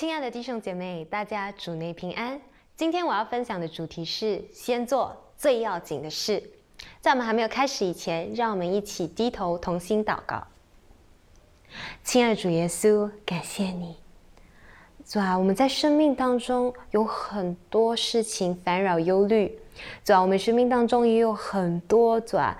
亲爱的弟兄姐妹，大家主内平安。今天我要分享的主题是先做最要紧的事。在我们还没有开始以前，让我们一起低头同心祷告。亲爱的主耶稣，感谢你，主啊，我们在生命当中有很多事情烦扰忧虑，主啊，我们生命当中也有很多主啊。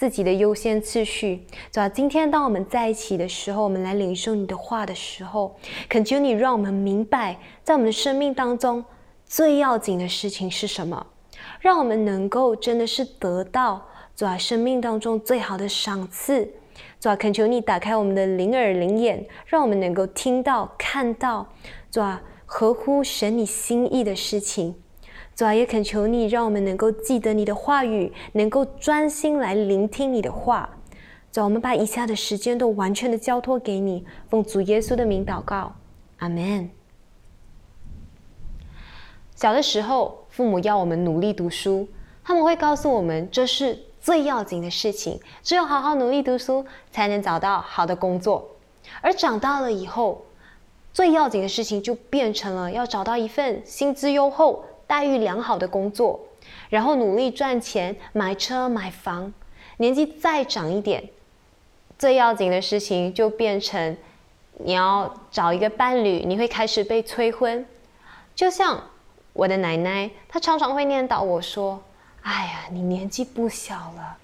自己的优先次序，主啊，今天当我们在一起的时候，我们来领受你的话的时候，恳求你让我们明白，在我们的生命当中最要紧的事情是什么，让我们能够真的是得到主啊生命当中最好的赏赐。主啊，恳求你打开我们的灵耳灵眼，让我们能够听到、看到，主啊，合乎神你心意的事情。主啊，也恳求你，让我们能够记得你的话语，能够专心来聆听你的话。主，我们把以下的时间都完全的交托给你，奉主耶稣的名祷告，阿门。小的时候，父母要我们努力读书，他们会告诉我们这是最要紧的事情，只有好好努力读书，才能找到好的工作。而长大了以后，最要紧的事情就变成了要找到一份薪资优厚。待遇良好的工作，然后努力赚钱，买车买房。年纪再长一点，最要紧的事情就变成你要找一个伴侣，你会开始被催婚。就像我的奶奶，她常常会念叨我说：“哎呀，你年纪不小了，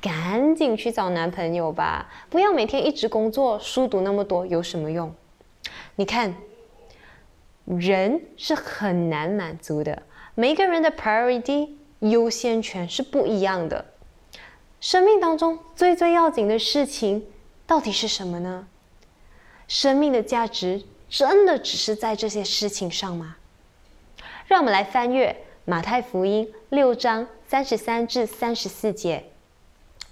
赶紧去找男朋友吧，不要每天一直工作，书读那么多有什么用？”你看。人是很难满足的，每个人的 priority 优先权是不一样的。生命当中最最要紧的事情到底是什么呢？生命的价值真的只是在这些事情上吗？让我们来翻阅马太福音六章三十三至三十四节，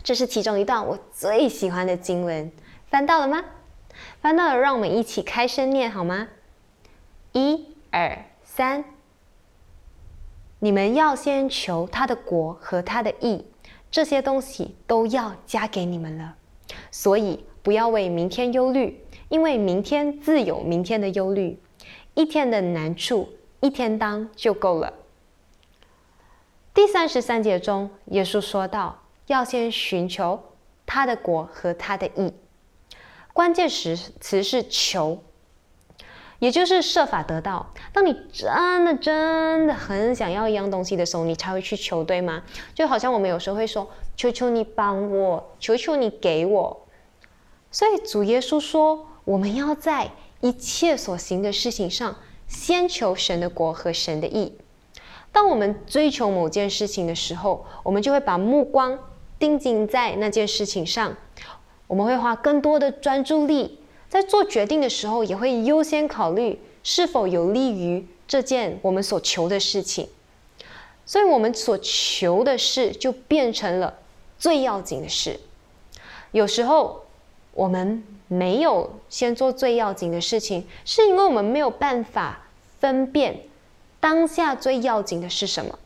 这是其中一段我最喜欢的经文。翻到了吗？翻到了，让我们一起开声念好吗？一二三，你们要先求他的国和他的义，这些东西都要加给你们了。所以不要为明天忧虑，因为明天自有明天的忧虑。一天的难处，一天当就够了。第三十三节中，耶稣说道：“要先寻求他的国和他的义。”关键词词是求。也就是设法得到。当你真的真的很想要一样东西的时候，你才会去求，对吗？就好像我们有时候会说：“求求你帮我，求求你给我。”所以主耶稣说：“我们要在一切所行的事情上，先求神的国和神的意。”当我们追求某件事情的时候，我们就会把目光盯紧在那件事情上，我们会花更多的专注力。在做决定的时候，也会优先考虑是否有利于这件我们所求的事情，所以我们所求的事就变成了最要紧的事。有时候我们没有先做最要紧的事情，是因为我们没有办法分辨当下最要紧的是什么。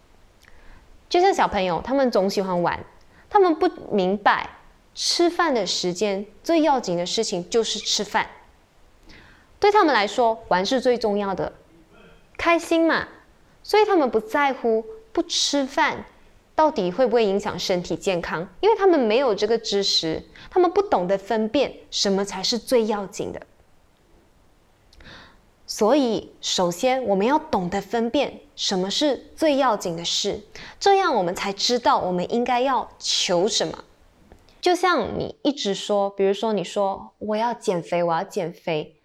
就像小朋友，他们总喜欢玩，他们不明白。吃饭的时间最要紧的事情就是吃饭，对他们来说玩是最重要的，开心嘛，所以他们不在乎不吃饭到底会不会影响身体健康，因为他们没有这个知识，他们不懂得分辨什么才是最要紧的。所以，首先我们要懂得分辨什么是最要紧的事，这样我们才知道我们应该要求什么。就像你一直说，比如说你说我要减肥，我要减肥，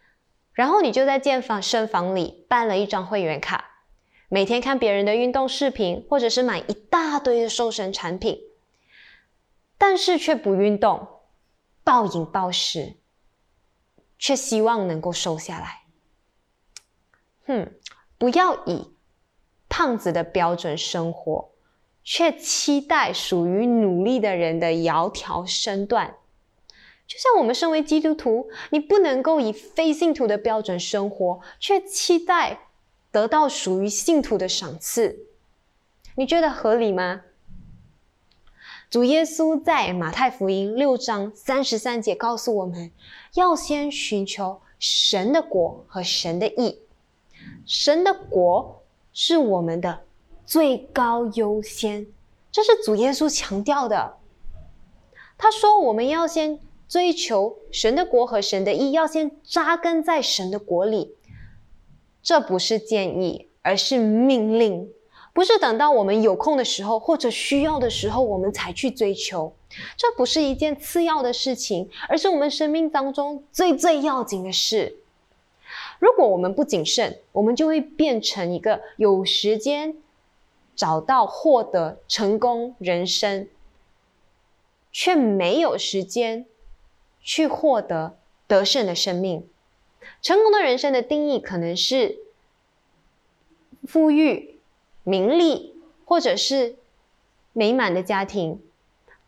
然后你就在健身房里办了一张会员卡，每天看别人的运动视频，或者是买一大堆的瘦身产品，但是却不运动，暴饮暴食，却希望能够瘦下来。哼，不要以胖子的标准生活。却期待属于努力的人的窈窕身段，就像我们身为基督徒，你不能够以非信徒的标准生活，却期待得到属于信徒的赏赐，你觉得合理吗？主耶稣在马太福音六章三十三节告诉我们，要先寻求神的国和神的义。神的国是我们的最高优先，这是主耶稣强调的。他说，我们要先追求神的国和神的义，要先扎根在神的国里。这不是建议，而是命令。不是等到我们有空的时候或者需要的时候，我们才去追求。这不是一件次要的事情，而是我们生命当中最最要紧的事。如果我们不谨慎，我们就会变成一个有时间找到获得成功人生，却没有时间去获得得胜的生命。成功的人生的定义可能是富裕。名利，或者是美满的家庭，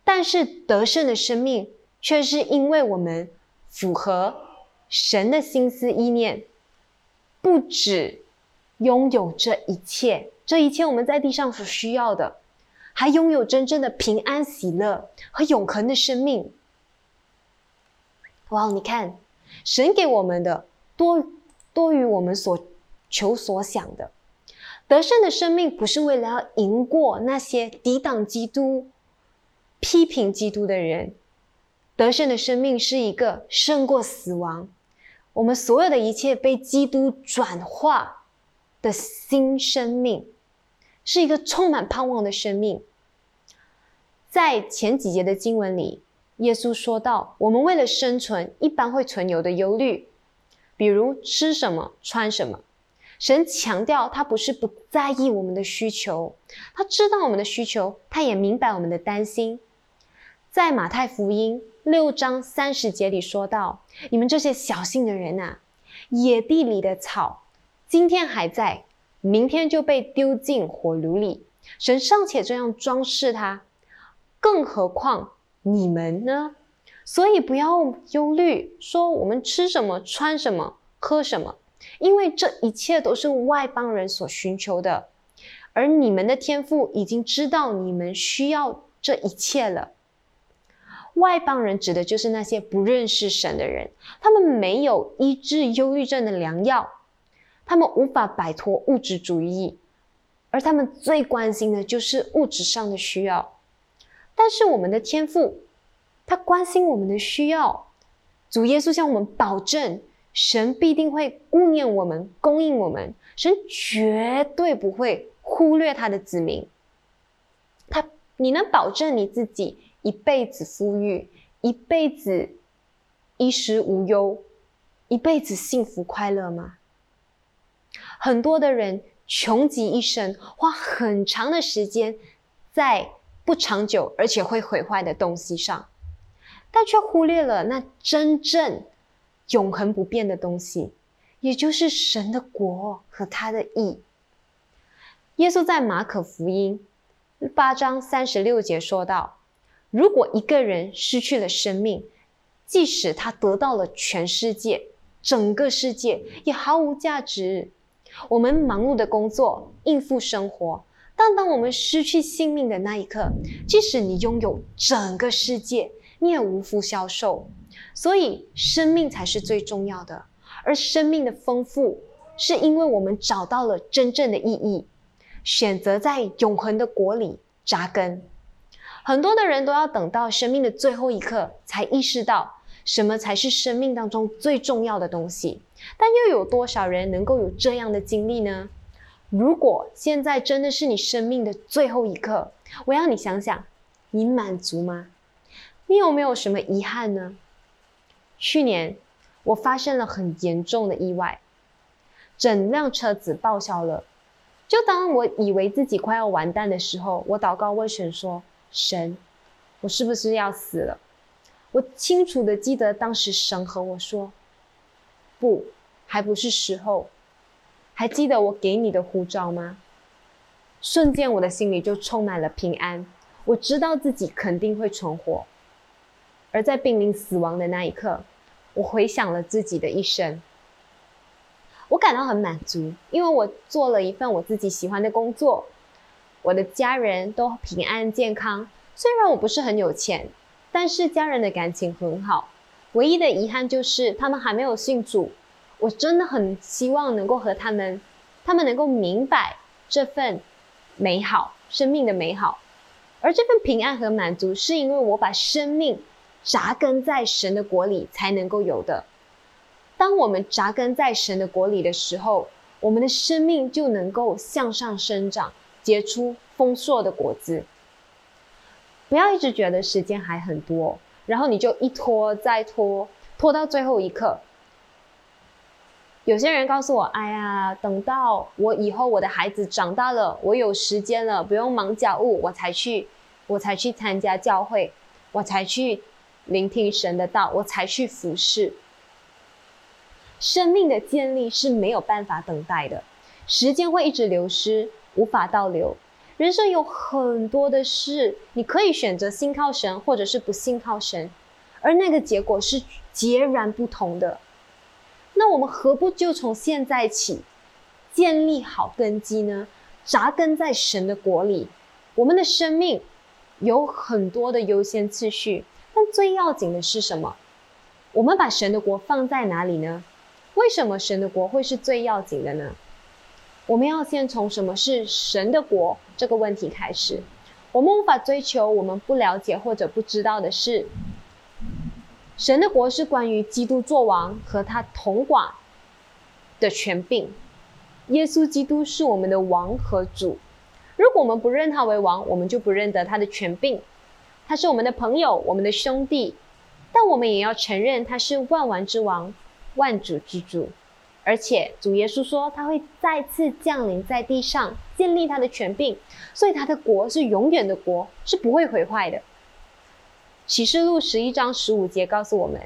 但是得胜的生命，却是因为我们符合神的心思意念，不止拥有这一切，这一切我们在地上所需要的，还拥有真正的平安喜乐和永恒的生命。哇，你看，神给我们的多多于我们所求所想的。得胜的生命不是为了要赢过那些抵挡基督、批评基督的人。得胜的生命是一个胜过死亡，我们所有的一切被基督转化的新生命，是一个充满盼望的生命。在前几节的经文里，耶稣说到，我们为了生存，一般会存有的忧虑，比如吃什么、穿什么。神强调，他不是不在意我们的需求，他知道我们的需求，他也明白我们的担心。在马太福音六章三十节里说到：“你们这些小心的人呐，野地里的草，今天还在，明天就被丢进火炉里。神尚且这样装饰它，更何况你们呢？所以不要忧虑，说我们吃什么、穿什么、喝什么。”因为这一切都是外邦人所寻求的，而你们的天赋已经知道你们需要这一切了。外邦人指的就是那些不认识神的人，他们没有医治忧郁症的良药，他们无法摆脱物质主义，而他们最关心的就是物质上的需要。但是我们的天赋，他关心我们的需要，主耶稣向我们保证。神必定会顾念我们，供应我们。神绝对不会忽略他的子民。他，你能保证你自己一辈子富裕，一辈子衣食无忧，一辈子幸福快乐吗？很多的人穷极一生，花很长的时间在不长久而且会毁坏的东西上，但却忽略了那真正。永恒不变的东西，也就是神的国和他的意。耶稣在马可福音八章三十六节说道：“如果一个人失去了生命，即使他得到了全世界，整个世界也毫无价值。我们忙碌的工作，应付生活，但当我们失去性命的那一刻，即使你拥有整个世界，你也无福消受。”所以，生命才是最重要的。而生命的丰富，是因为我们找到了真正的意义，选择在永恒的国里扎根。很多的人都要等到生命的最后一刻，才意识到什么才是生命当中最重要的东西。但又有多少人能够有这样的经历呢？如果现在真的是你生命的最后一刻，我要你想想，你满足吗？你有没有什么遗憾呢？去年我发生了很严重的意外，整辆车子报销了。就当我以为自己快要完蛋的时候，我祷告问神说：“神，我是不是要死了？”我清楚的记得当时神和我说：“不，还不是时候。”还记得我给你的护照吗？瞬间我的心里就充满了平安，我知道自己肯定会存活。而在濒临死亡的那一刻，我回想了自己的一生，我感到很满足，因为我做了一份我自己喜欢的工作，我的家人都平安健康，虽然我不是很有钱，但是家人的感情很好。唯一的遗憾就是他们还没有信主。我真的很希望能够和他们，他们能够明白这份美好生命的美好，而这份平安和满足，是因为我把生命扎根在神的国里才能够有的。当我们扎根在神的国里的时候，我们的生命就能够向上生长，结出丰硕的果子。不要一直觉得时间还很多，然后你就一拖再拖，拖到最后一刻。有些人告诉我：“哎呀，等到我以后我的孩子长大了，我有时间了，不用忙家务，我才去，我才去参加教会，我才去聆听神的道，我才去服侍。”生命的建立是没有办法等待的，时间会一直流失，无法倒流。人生有很多的事，你可以选择信靠神，或者是不信靠神，而那个结果是截然不同的。那我们何不就从现在起建立好根基呢？扎根在神的国里，我们的生命有很多的优先次序，但最要紧的是什么？我们把神的国放在哪里呢？为什么神的国会是最要紧的呢？我们要先从什么是神的国这个问题开始。我们无法追求我们不了解或者不知道的事。神的国是关于基督作王和他统管的权柄。耶稣基督是我们的王和主。如果我们不认他为王，我们就不认得他的权柄。他是我们的朋友，我们的兄弟，但我们也要承认他是万王之王、万主之主。而且主耶稣说他会再次降临在地上，建立他的权柄，所以他的国是永远的国，是不会毁坏的。启示录十一章十五节告诉我们，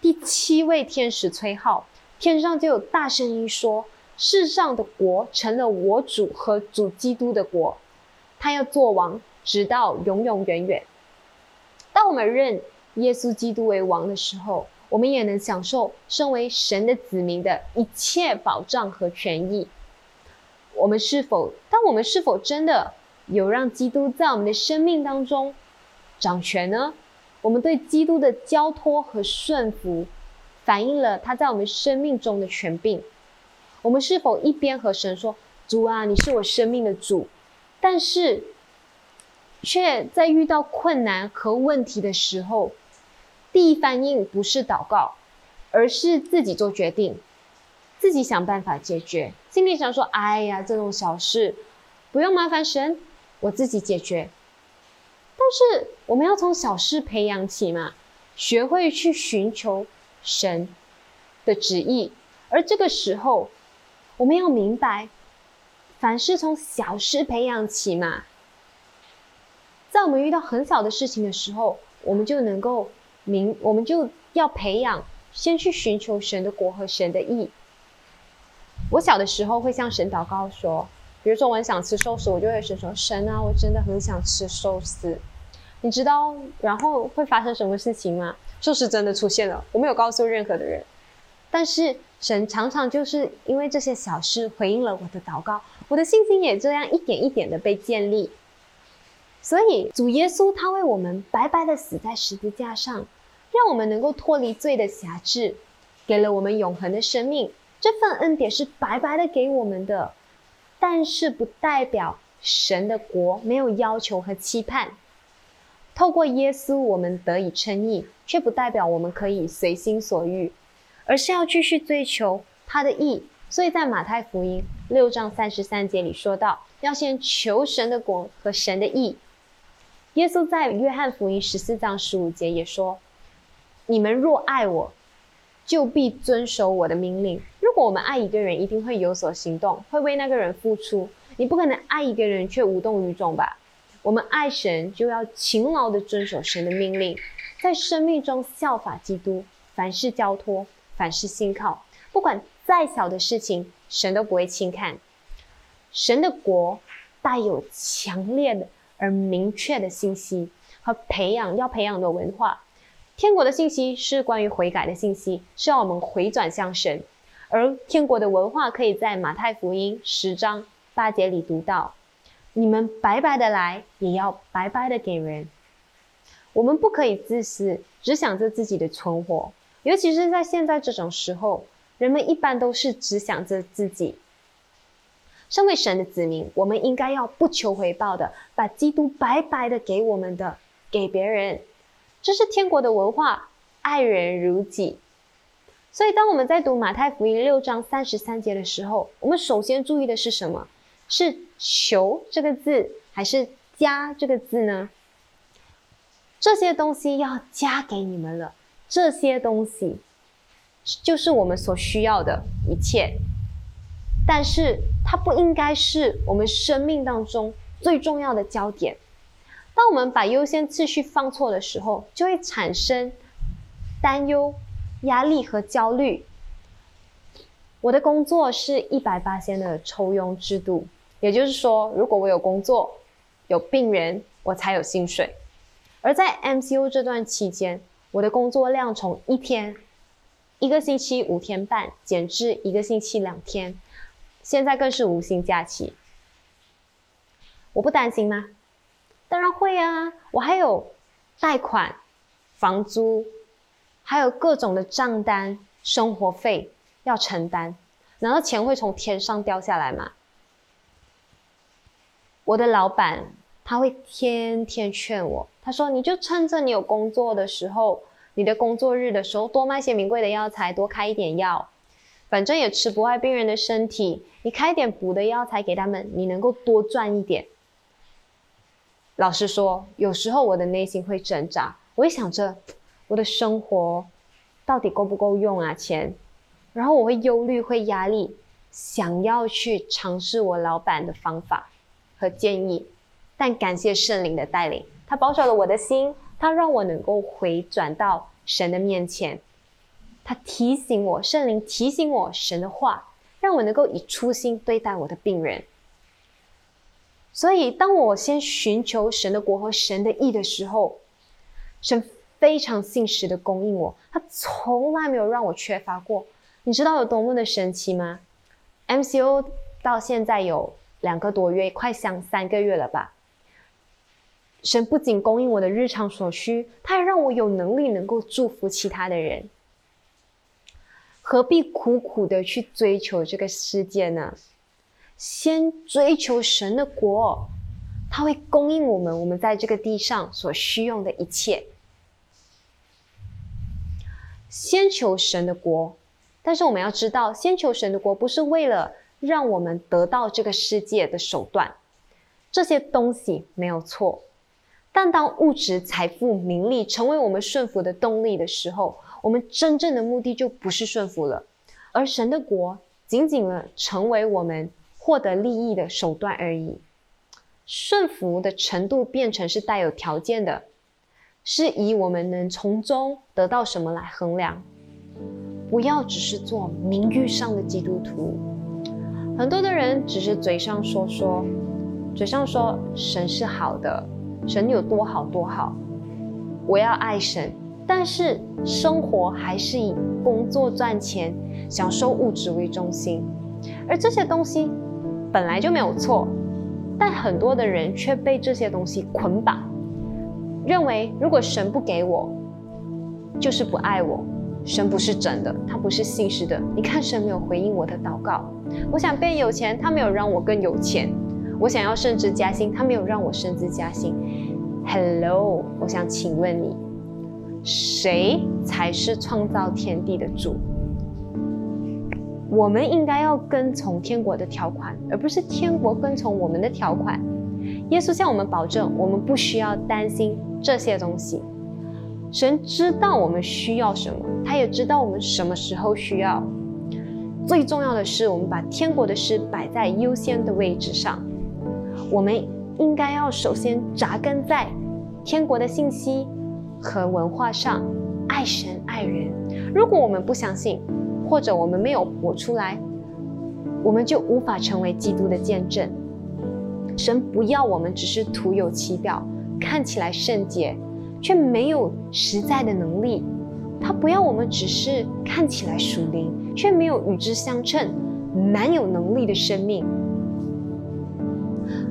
第七位天使吹号，天上就有大声音说：“世上的国成了我主和主基督的国，他要做王，直到永永远远。”当我们认耶稣基督为王的时候，我们也能享受身为神的子民的一切保障和权益。我们是否，当我们是否真的有让基督在我们的生命当中掌权呢？我们对基督的交托和顺服，反映了他在我们生命中的权柄。我们是否一边和神说：“主啊，你是我生命的主”，但是却在遇到困难和问题的时候，第一反应不是祷告，而是自己做决定，自己想办法解决。心里想说：“哎呀，这种小事不用麻烦神，我自己解决。”但是我们要从小事培养起嘛，学会去寻求神的旨意，而这个时候我们要明白，凡事从小事培养起嘛。在我们遇到很小的事情的时候，我们就能够明，我们就要培养，先去寻求神的国和神的意。我小的时候会向神祷告说，比如说我很想吃寿司，我就会神说：“神啊，我真的很想吃寿司。”你知道然后会发生什么事情吗？寿司真的出现了，我没有告诉任何的人。但是神常常就是因为这些小事回应了我的祷告，我的信心也这样一点一点的被建立。所以主耶稣他为我们白白的死在十字架上，让我们能够脱离罪的辖制，给了我们永恒的生命。这份恩典是白白的给我们的，但是不代表神的国没有要求和期盼。透过耶稣，我们得以称义，却不代表我们可以随心所欲，而是要继续追求他的义。所以在马太福音六章三十三节里说到，要先求神的国和神的义。耶稣在约翰福音十四章十五节也说：“你们若爱我，就必遵守我的命令。”如果我们爱一个人，一定会有所行动，会为那个人付出。你不可能爱一个人却无动于衷吧？我们爱神，就要勤劳的遵守神的命令，在生命中效法基督，凡事交托，凡事信靠，不管再小的事情，神都不会轻看。神的国带有强烈的而明确的信息和培养要培养的文化。天国的信息是关于悔改的信息，是要我们回转向神。而天国的文化可以在马太福音十章八节里读到。你们白白的来，也要白白的给人。我们不可以自私，只想着自己的存活。尤其是在现在这种时候，人们一般都是只想着自己。身为神的子民，我们应该要不求回报的，把基督白白的给我们的给别人。这是天国的文化，爱人如己。所以，当我们在读马太福音六章三十三节的时候，我们首先注意的是什么？是“求”这个字，还是“加”这个字呢？这些东西要加给你们了。这些东西就是我们所需要的一切，但是它不应该是我们生命当中最重要的焦点。当我们把优先次序放错的时候，就会产生担忧。压力和焦虑。我的工作是一百八千的抽佣制度，也就是说，如果我有工作、有病人，我才有薪水。而在 MCU 这段期间，我的工作量从一天、一个星期五天半减至一个星期两天，现在更是无薪假期。我不担心吗？当然会啊！我还有贷款、房租。还有各种的账单、生活费要承担，难道钱会从天上掉下来吗？我的老板他会天天劝我，他说：“你就趁着你有工作的时候，你的工作日的时候，多卖些名贵的药材，多开一点药，反正也吃不坏病人的身体。你开点补的药材给他们，你能够多赚一点。”老实说，有时候我的内心会挣扎，我会想着。我的生活到底够不够用啊？钱，然后我会忧虑，会压力，想要去尝试我老板的方法和建议，但感谢圣灵的带领，他保守了我的心，他让我能够回转到神的面前，他提醒我，圣灵提醒我神的话，让我能够以初心对待我的病人。所以，当我先寻求神的国和神的意的时候，神。非常信实的供应我，他从来没有让我缺乏过。你知道有多么的神奇吗？MCO 到现在有两个多月，快像三个月了吧。神不仅供应我的日常所需，他还让我有能力能够祝福其他的人。何必苦苦的去追求这个世界呢？先追求神的国，他会供应我们我们在这个地上所需用的一切。先求神的国，但是我们要知道，先求神的国不是为了让我们得到这个世界的手段，这些东西没有错。但当物质、财富、名利成为我们顺服的动力的时候，我们真正的目的就不是顺服了，而神的国仅仅了成为我们获得利益的手段而已。顺服的程度变成是带有条件的。是以我们能从中得到什么来衡量，不要只是做名誉上的基督徒。很多的人只是嘴上说说，嘴上说神是好的，神有多好多好，我要爱神，但是生活还是以工作赚钱、享受物质为中心，而这些东西本来就没有错，但很多的人却被这些东西捆绑。认为如果神不给我，就是不爱我。神不是真的，他不是信实的。你看，神没有回应我的祷告。我想变有钱，他没有让我更有钱。我想要升职加薪，他没有让我升职加薪。Hello，我想请问你，谁才是创造天地的主？我们应该要跟从天国的条款，而不是天国跟从我们的条款。耶稣向我们保证，我们不需要担心。这些东西，神知道我们需要什么，他也知道我们什么时候需要。最重要的是，我们把天国的事摆在优先的位置上。我们应该要首先扎根在天国的信息和文化上，爱神爱人。如果我们不相信，或者我们没有活出来，我们就无法成为基督的见证。神不要我们只是徒有其表。看起来圣洁，却没有实在的能力。他不要我们只是看起来属灵，却没有与之相称、蛮有能力的生命。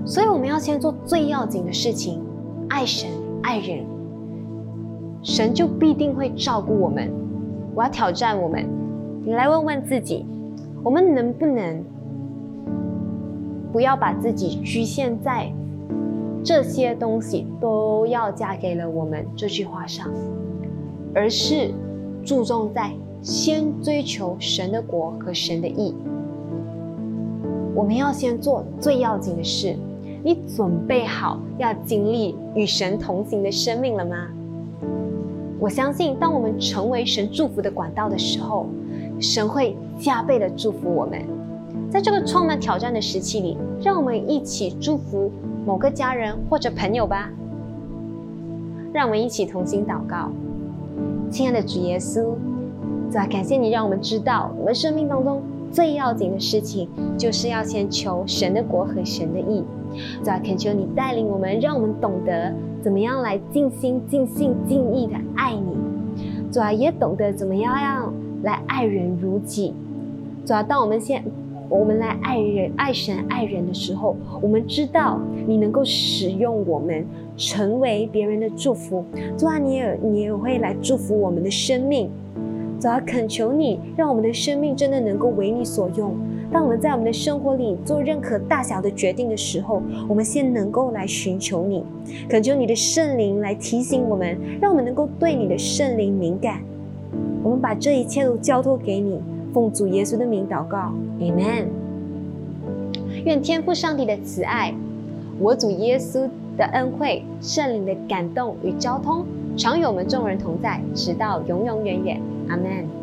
所以我们要先做最要紧的事情：爱神、爱人。神就必定会照顾我们。我要挑战我们，你来问问自己：我们能不能不要把自己局限在这些东西都要嫁给了我们这句话上，而是注重在先追求神的国和神的义。我们要先做最要紧的事。你准备好要经历与神同行的生命了吗？我相信，当我们成为神祝福的管道的时候，神会加倍的祝福我们。在这个充满挑战的时期里，让我们一起祝福某个家人或者朋友吧。让我们一起同心祷告，亲爱的主耶稣，主啊，感谢你让我们知道，我们生命当中最要紧的事情，就是要先求神的国和神的义。主啊，恳求你带领我们，让我们懂得怎么样来尽心、尽性、尽意的爱你。主啊，也懂得怎么样样来爱人如己。主啊，当我们现我们来爱人、爱神、爱人的时候，我们知道你能够使用我们，成为别人的祝福。主啊，你也你也会来祝福我们的生命。主啊，恳求你，让我们的生命真的能够为你所用。当我们在我们的生活里做任何大小的决定的时候，我们先能够来寻求你，恳求你的圣灵来提醒我们，让我们能够对你的圣灵敏感。我们把这一切都交托给你，奉主耶稣的名祷告，Amen。愿天父上帝的慈爱，我主耶稣的恩惠，圣灵的感动与交通，常与我们众人同在，直到永永远远。阿门。